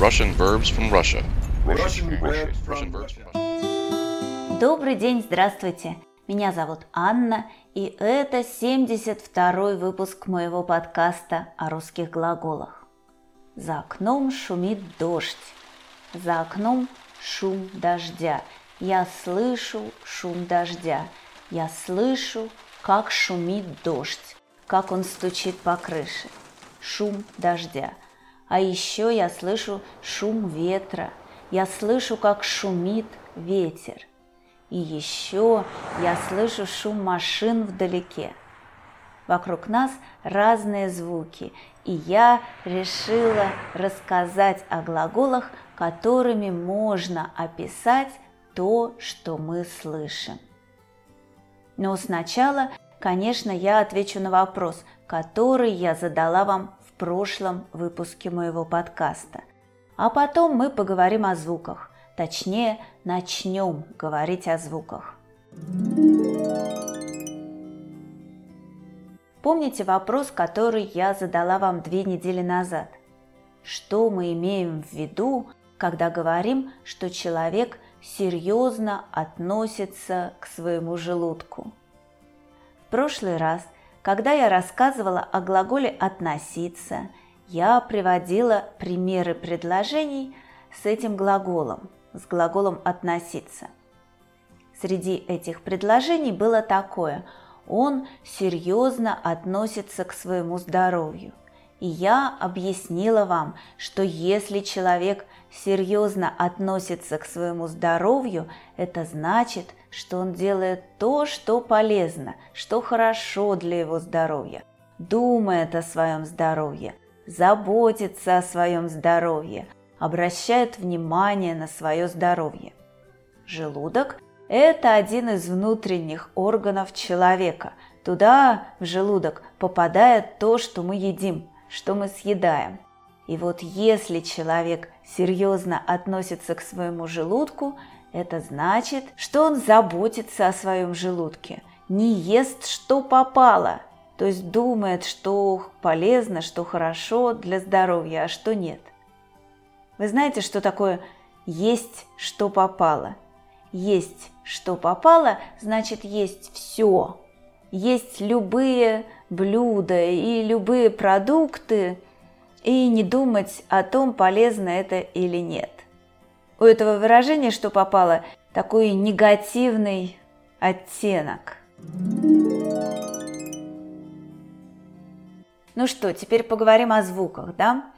Russian verbs from Russia. Russian verbs from Russian verbs from Russia. Russia. Добрый день, здравствуйте. Меня зовут Анна, и это 72-й выпуск моего подкаста о русских глаголах. За окном шумит дождь. За окном шум дождя. Я слышу шум дождя. Я слышу, как шумит дождь, как он стучит по крыше. Шум дождя. А еще я слышу шум ветра. Я слышу, как шумит ветер. И еще я слышу шум машин вдалеке. Вокруг нас разные звуки, и я решила рассказать о глаголах, которыми можно описать то, что мы слышим. Но сначала, конечно, я отвечу на вопрос, который я задала вам прошлом выпуске моего подкаста. А потом мы поговорим о звуках, точнее, начнем говорить о звуках. Помните вопрос, который я задала вам две недели назад? Что мы имеем в виду, когда говорим, что человек серьезно относится к своему желудку? В прошлый раз, когда я рассказывала о глаголе «относиться», я приводила примеры предложений с этим глаголом, с глаголом «относиться». Среди этих предложений было такое – он серьезно относится к своему здоровью. И я объяснила вам, что если человек серьезно относится к своему здоровью, это значит, что он делает то, что полезно, что хорошо для его здоровья, думает о своем здоровье, заботится о своем здоровье, обращает внимание на свое здоровье. Желудок – это один из внутренних органов человека. Туда, в желудок, попадает то, что мы едим, что мы съедаем. И вот если человек серьезно относится к своему желудку, это значит, что он заботится о своем желудке, не ест, что попало, то есть думает, что полезно, что хорошо для здоровья, а что нет. Вы знаете, что такое есть, что попало? Есть, что попало, значит есть все. Есть любые блюда и любые продукты, и не думать о том, полезно это или нет. У этого выражения, что попало, такой негативный оттенок. Ну что, теперь поговорим о звуках, да?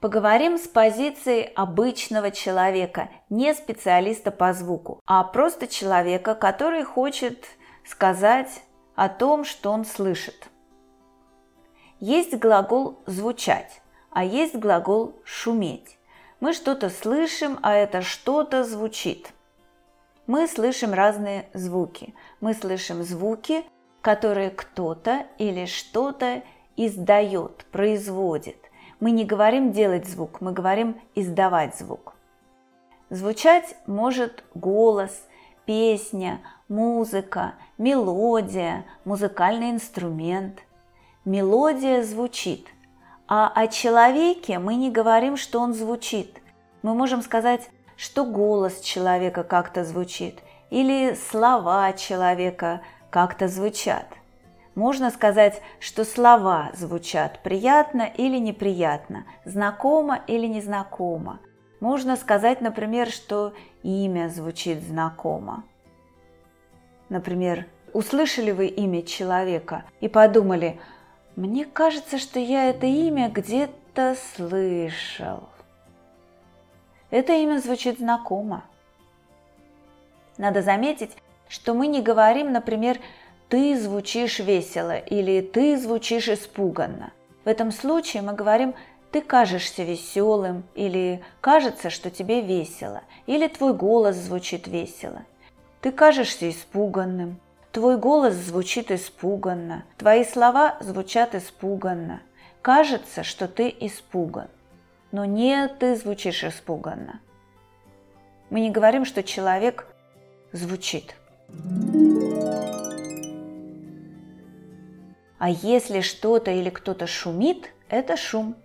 Поговорим с позиции обычного человека, не специалиста по звуку, а просто человека, который хочет сказать о том, что он слышит. Есть глагол «звучать», а есть глагол «шуметь». Мы что-то слышим, а это что-то звучит. Мы слышим разные звуки. Мы слышим звуки, которые кто-то или что-то издает, производит. Мы не говорим делать звук, мы говорим издавать звук. Звучать может голос, песня, музыка, мелодия, музыкальный инструмент. Мелодия звучит, а о человеке мы не говорим, что он звучит. Мы можем сказать, что голос человека как-то звучит, или слова человека как-то звучат – можно сказать, что слова звучат приятно или неприятно, знакомо или незнакомо. Можно сказать, например, что имя звучит знакомо. Например, услышали вы имя человека и подумали, мне кажется, что я это имя где-то слышал. Это имя звучит знакомо. Надо заметить, что мы не говорим, например, ты звучишь весело или ты звучишь испуганно. В этом случае мы говорим ты кажешься веселым или кажется, что тебе весело, или твой голос звучит весело. Ты кажешься испуганным, твой голос звучит испуганно, твои слова звучат испуганно. Кажется, что ты испуган, но не ты звучишь испуганно. Мы не говорим, что человек звучит. А если что-то или кто-то шумит, это шум.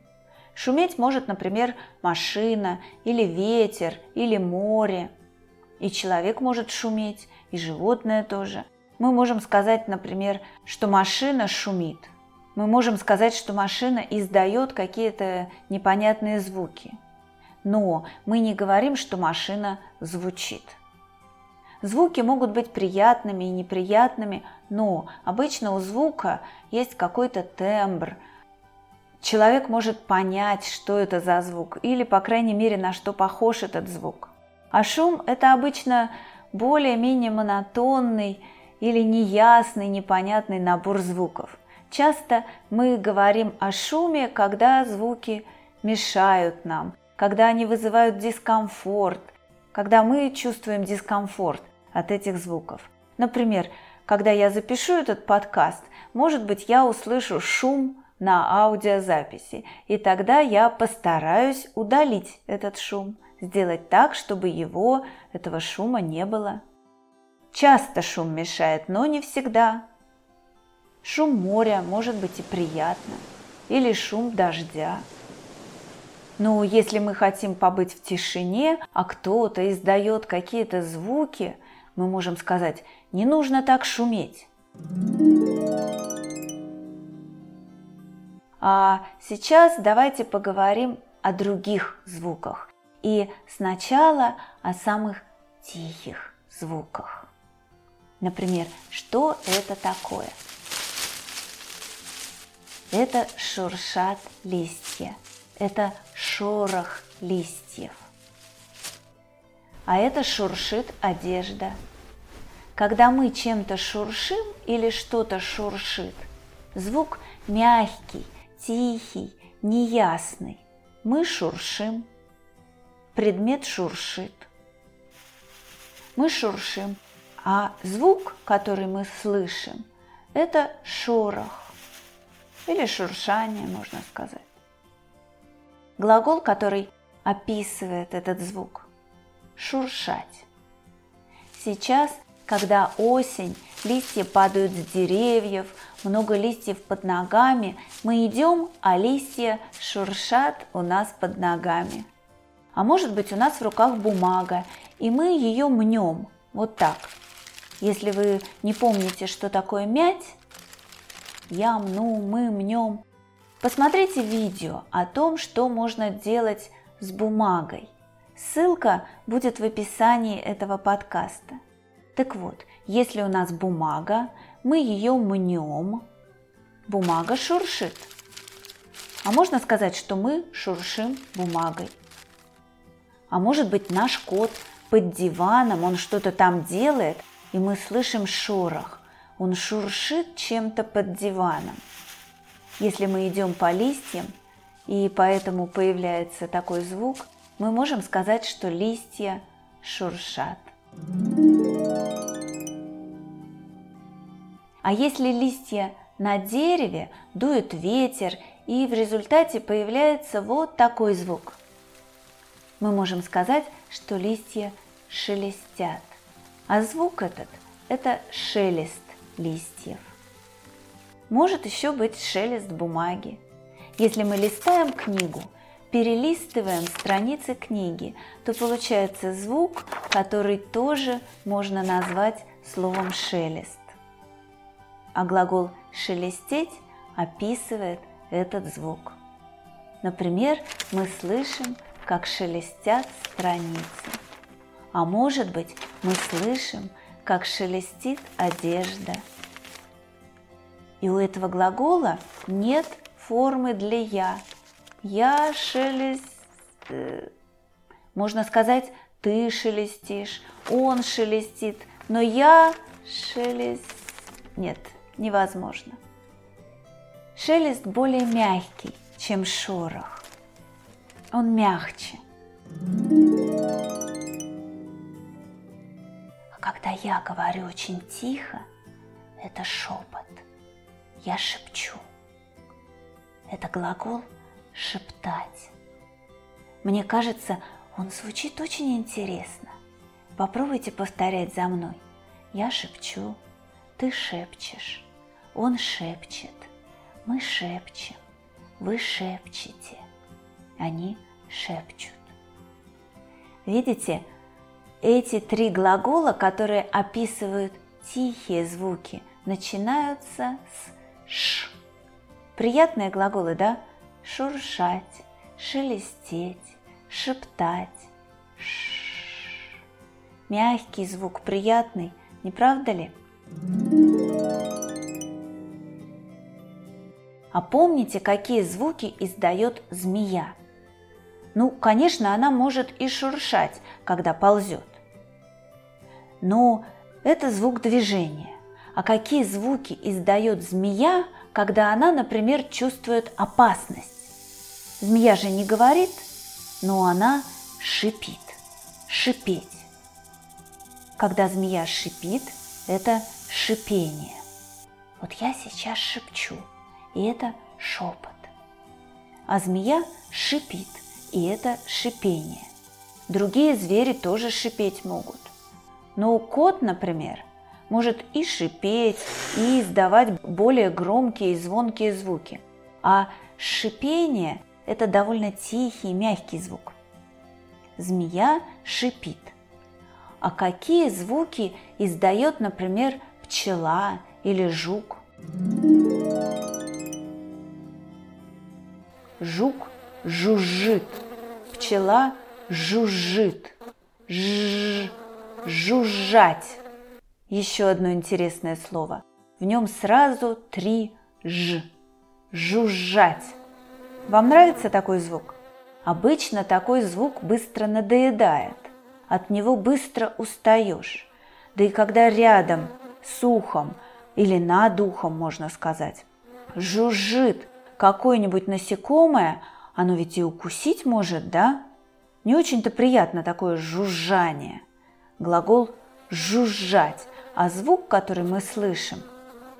Шуметь может, например, машина, или ветер, или море. И человек может шуметь, и животное тоже. Мы можем сказать, например, что машина шумит. Мы можем сказать, что машина издает какие-то непонятные звуки. Но мы не говорим, что машина звучит. Звуки могут быть приятными и неприятными, но обычно у звука есть какой-то тембр. Человек может понять, что это за звук, или, по крайней мере, на что похож этот звук. А шум – это обычно более-менее монотонный или неясный, непонятный набор звуков. Часто мы говорим о шуме, когда звуки мешают нам, когда они вызывают дискомфорт, когда мы чувствуем дискомфорт от этих звуков. Например, когда я запишу этот подкаст, может быть, я услышу шум на аудиозаписи, и тогда я постараюсь удалить этот шум, сделать так, чтобы его, этого шума не было. Часто шум мешает, но не всегда. Шум моря может быть и приятно, или шум дождя. Но если мы хотим побыть в тишине, а кто-то издает какие-то звуки – мы можем сказать «не нужно так шуметь». А сейчас давайте поговорим о других звуках. И сначала о самых тихих звуках. Например, что это такое? Это шуршат листья. Это шорох листьев. А это шуршит одежда – когда мы чем-то шуршим или что-то шуршит, звук мягкий, тихий, неясный. Мы шуршим. Предмет шуршит. Мы шуршим. А звук, который мы слышим, это шорох. Или шуршание, можно сказать. Глагол, который описывает этот звук. Шуршать. Сейчас когда осень, листья падают с деревьев, много листьев под ногами, мы идем, а листья шуршат у нас под ногами. А может быть у нас в руках бумага, и мы ее мнем, вот так. Если вы не помните, что такое мять, я мну, мы мнем, посмотрите видео о том, что можно делать с бумагой. Ссылка будет в описании этого подкаста. Так вот, если у нас бумага, мы ее мнем, бумага шуршит. А можно сказать, что мы шуршим бумагой. А может быть наш кот под диваном, он что-то там делает, и мы слышим шорох. Он шуршит чем-то под диваном. Если мы идем по листьям, и поэтому появляется такой звук, мы можем сказать, что листья шуршат. А если листья на дереве, дует ветер, и в результате появляется вот такой звук. Мы можем сказать, что листья шелестят. А звук этот – это шелест листьев. Может еще быть шелест бумаги. Если мы листаем книгу – перелистываем страницы книги, то получается звук, который тоже можно назвать словом шелест. А глагол шелестеть описывает этот звук. Например, мы слышим, как шелестят страницы. А может быть, мы слышим, как шелестит одежда. И у этого глагола нет формы для «я», я шелест... Э, можно сказать, ты шелестишь, он шелестит, но я шелест... Нет, невозможно. Шелест более мягкий, чем шорох. Он мягче. А когда я говорю очень тихо, это шепот. Я шепчу. Это глагол – шептать. Мне кажется, он звучит очень интересно. Попробуйте повторять за мной. Я шепчу, ты шепчешь, он шепчет, мы шепчем, вы шепчете, они шепчут. Видите, эти три глагола, которые описывают тихие звуки, начинаются с «ш». Приятные глаголы, да? Шуршать, шелестеть, шептать. Ш. Мягкий звук, приятный, не правда ли? А помните, какие звуки издает змея? Ну, конечно, она может и шуршать, когда ползет. Но это звук движения. А какие звуки издает змея, когда она, например, чувствует опасность? Змея же не говорит, но она шипит. Шипеть. Когда змея шипит, это шипение. Вот я сейчас шепчу, и это шепот. А змея шипит, и это шипение. Другие звери тоже шипеть могут. Но кот, например, может и шипеть, и издавать более громкие и звонкие звуки. А шипение – это довольно тихий, мягкий звук. Змея шипит. А какие звуки издает, например, пчела или жук? Жук жужжит, пчела жужжит, ж, жужжать. Еще одно интересное слово. В нем сразу три «ж». Жужжать. Вам нравится такой звук? Обычно такой звук быстро надоедает. От него быстро устаешь. Да и когда рядом с ухом или над ухом, можно сказать, жужжит какое-нибудь насекомое, оно ведь и укусить может, да? Не очень-то приятно такое жужжание. Глагол «жужжать», а звук, который мы слышим,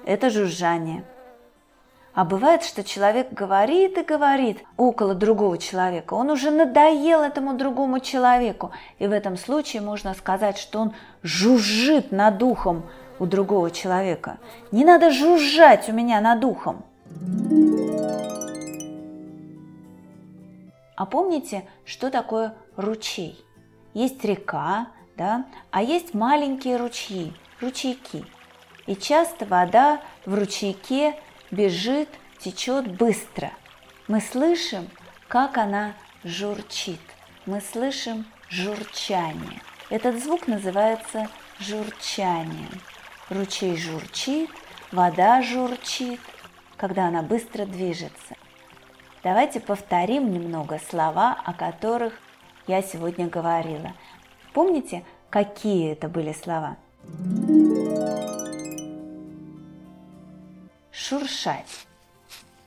это жужжание. А бывает, что человек говорит и говорит около другого человека. Он уже надоел этому другому человеку. И в этом случае можно сказать, что он жужжит над ухом у другого человека. Не надо жужжать у меня над ухом. А помните, что такое ручей? Есть река, да, а есть маленькие ручьи, ручейки. И часто вода в ручейке бежит, течет быстро. Мы слышим, как она журчит. Мы слышим журчание. Этот звук называется журчанием. Ручей журчит, вода журчит, когда она быстро движется. Давайте повторим немного слова, о которых я сегодня говорила. Помните, какие это были слова? Шуршать.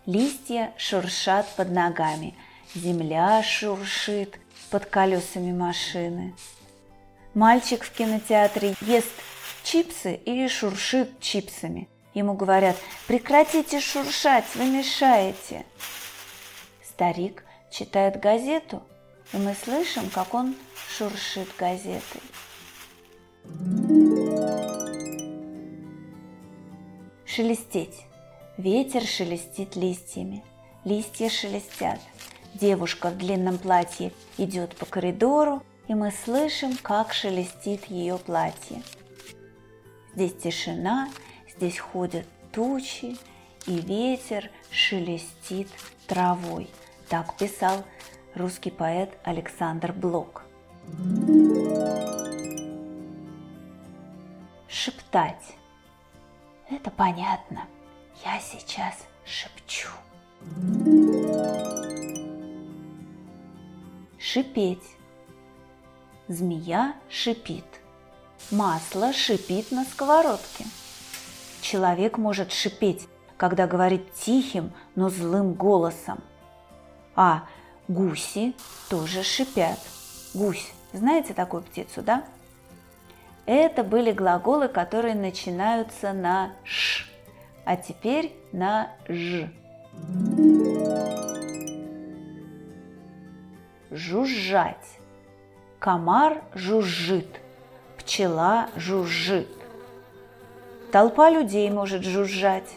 Листья шуршат под ногами, земля шуршит под колесами машины. Мальчик в кинотеатре ест чипсы и шуршит чипсами. Ему говорят, прекратите шуршать, вы мешаете. Старик читает газету, и мы слышим, как он шуршит газетой. Шелестеть. Ветер шелестит листьями. Листья шелестят. Девушка в длинном платье идет по коридору, и мы слышим, как шелестит ее платье. Здесь тишина, здесь ходят тучи, и ветер шелестит травой. Так писал русский поэт Александр Блок. Шептать. Это понятно. Я сейчас шепчу. Шипеть. Змея шипит. Масло шипит на сковородке. Человек может шипеть, когда говорит тихим, но злым голосом. А гуси тоже шипят. Гусь, знаете такую птицу, да? Это были глаголы, которые начинаются на «ш», а теперь на «ж». Жужжать. Комар жужжит, пчела жужжит. Толпа людей может жужжать.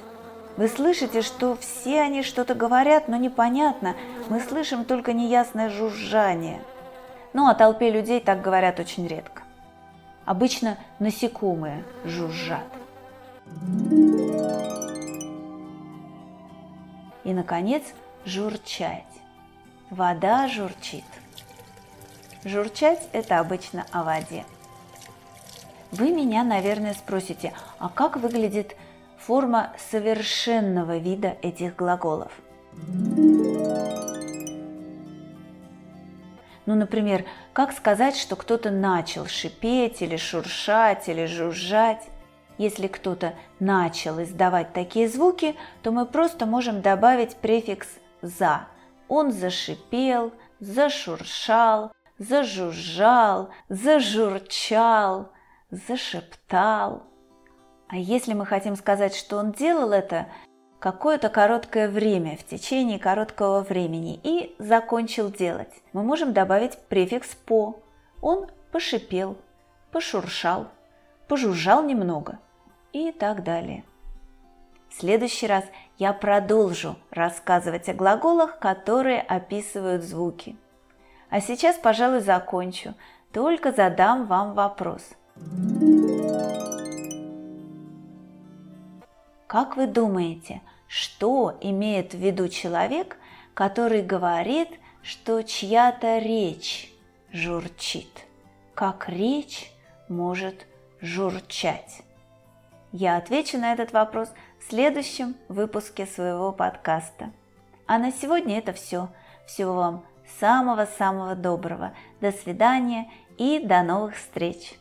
Вы слышите, что все они что-то говорят, но непонятно, Мы слышим только неясное жужжание. Ну, о толпе людей так говорят очень редко. Обычно насекомые жужжат. И, наконец, журчать. Вода журчит. Журчать – это обычно о воде. Вы меня, наверное, спросите, а как выглядит форма совершенного вида этих глаголов? Ну, например, как сказать, что кто-то начал шипеть или шуршать или жужжать? Если кто-то начал издавать такие звуки, то мы просто можем добавить префикс «за». Он зашипел, зашуршал, зажужжал, зажурчал, зашептал. А если мы хотим сказать, что он делал это какое-то короткое время, в течение короткого времени, и закончил делать, мы можем добавить префикс «по». Он пошипел, пошуршал, пожужжал немного и так далее. В следующий раз я продолжу рассказывать о глаголах, которые описывают звуки. А сейчас, пожалуй, закончу, только задам вам вопрос. Как вы думаете, что имеет в виду человек, который говорит, что чья-то речь журчит? Как речь может журчать? Я отвечу на этот вопрос в следующем выпуске своего подкаста. А на сегодня это все. Всего вам самого-самого доброго. До свидания и до новых встреч!